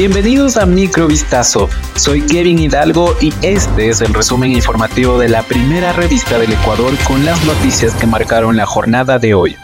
Bienvenidos a Microvistazo. Soy Kevin Hidalgo y este es el resumen informativo de la primera revista del Ecuador con las noticias que marcaron la jornada de hoy.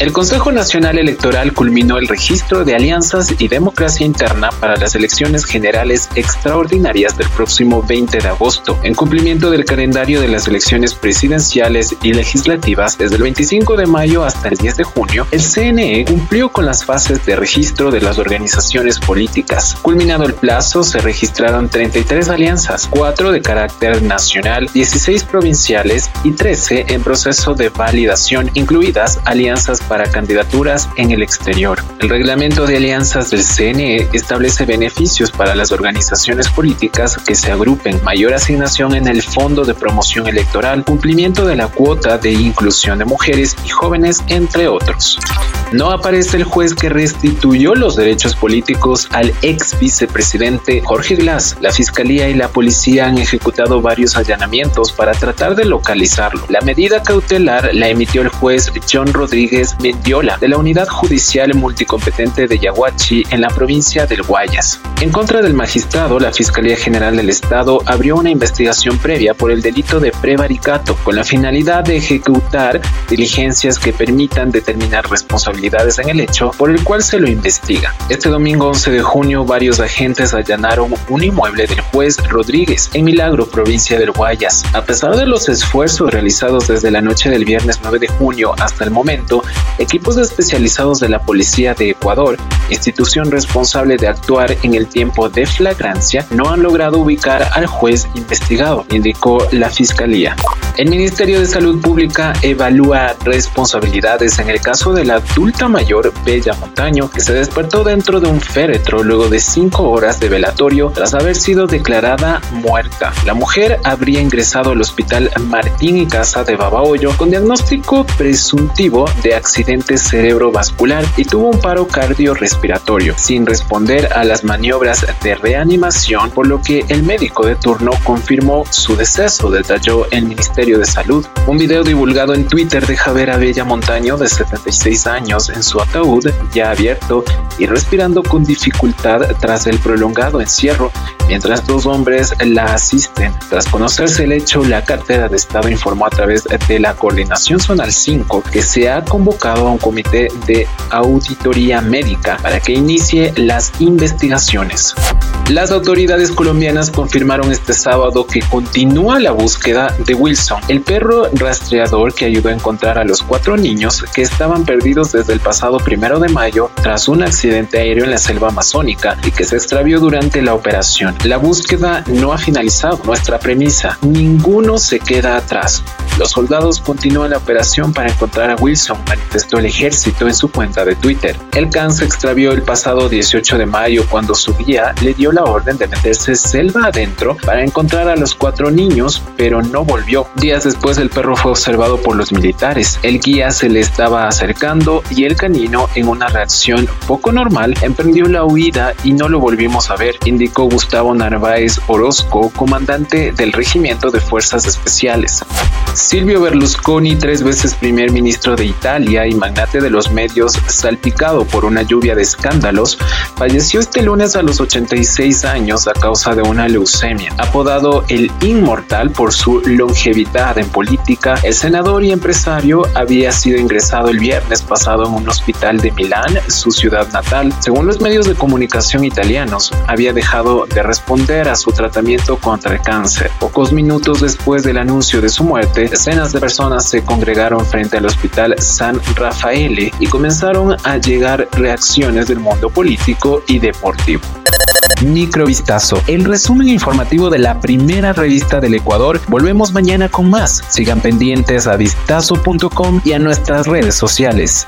El Consejo Nacional Electoral culminó el registro de alianzas y democracia interna para las elecciones generales extraordinarias del próximo 20 de agosto, en cumplimiento del calendario de las elecciones presidenciales y legislativas desde el 25 de mayo hasta el 10 de junio. El CNE cumplió con las fases de registro de las organizaciones políticas. Culminado el plazo, se registraron 33 alianzas, 4 de carácter nacional, 16 provinciales y 13 en proceso de validación, incluidas alianzas para candidaturas en el exterior. El reglamento de alianzas del CNE establece beneficios para las organizaciones políticas que se agrupen, mayor asignación en el Fondo de Promoción Electoral, cumplimiento de la cuota de inclusión de mujeres y jóvenes, entre otros. No aparece el juez que restituyó los derechos políticos al ex vicepresidente Jorge Glass. La fiscalía y la policía han ejecutado varios allanamientos para tratar de localizarlo. La medida cautelar la emitió el juez John Rodríguez Mendiola de la Unidad Judicial Multicompetente de Yaguachi en la provincia del Guayas. En contra del magistrado, la Fiscalía General del Estado abrió una investigación previa por el delito de prevaricato con la finalidad de ejecutar diligencias que permitan determinar responsabilidades en el hecho por el cual se lo investiga. Este domingo 11 de junio, varios agentes allanaron un inmueble del juez Rodríguez en Milagro, provincia del Guayas. A pesar de los esfuerzos realizados desde la noche del viernes 9 de junio hasta el momento, equipos especializados de la Policía de Ecuador, institución responsable de actuar en el tiempo de flagrancia, no han logrado ubicar al juez investigado, indicó la Fiscalía. El Ministerio de Salud Pública evalúa responsabilidades en el caso de la adulta mayor Bella Montaño, que se despertó dentro de un féretro luego de cinco horas de velatorio tras haber sido declarada muerta. La mujer habría ingresado al hospital Martín y Casa de Babahoyo con diagnóstico presuntivo de accidente cerebrovascular y tuvo un paro cardiorrespiratorio, sin responder a las maniobras de reanimación, por lo que el médico de turno confirmó su deceso, detalló el Ministerio de Salud. Un video divulgado en Twitter deja ver a Bella Montaño, de 76 años, en su ataúd ya abierto y respirando con dificultad tras el prolongado encierro, mientras dos hombres la asisten. Tras conocerse el hecho, la cartera de Estado informó a través de la Coordinación Zonal 5 que se ha convocado a un comité de auditoría médica para que inicie las investigaciones. Las autoridades colombianas confirmaron este sábado que continúa la búsqueda de Wilson, el perro rastreador que ayudó a encontrar a los cuatro niños que estaban perdidos desde el pasado primero de mayo tras un accidente aéreo en la selva amazónica y que se extravió durante la operación. La búsqueda no ha finalizado. Nuestra premisa, ninguno se queda atrás. Los soldados continúan la operación para encontrar a Wilson, manifestó el ejército en su cuenta de Twitter. El can se extravió el pasado 18 de mayo cuando su guía le dio la orden de meterse selva adentro para encontrar a los cuatro niños, pero no volvió. Días después el perro fue observado por los militares. El guía se le estaba acercando y el canino, en una reacción poco normal, emprendió la huida y no lo volvimos a ver, indicó Gustavo Narváez Orozco, comandante del Regimiento de Fuerzas Especiales. Silvio Berlusconi, tres veces primer ministro de Italia y magnate de los medios, salpicado por una lluvia de escándalos, falleció este lunes a los 86 años a causa de una leucemia. Apodado el Inmortal por su longevidad en política, el senador y empresario había sido ingresado el viernes pasado en un hospital de Milán, su ciudad natal. Según los medios de comunicación italianos, había dejado de responder a su tratamiento contra el cáncer. Pocos minutos después del anuncio de su muerte, decenas de personas se congregaron frente al Hospital San Rafaele y comenzaron a llegar reacciones del mundo político y deportivo. Microvistazo, el resumen informativo de la primera revista del Ecuador. Volvemos mañana con más. Sigan pendientes a vistazo.com y a nuestras redes sociales.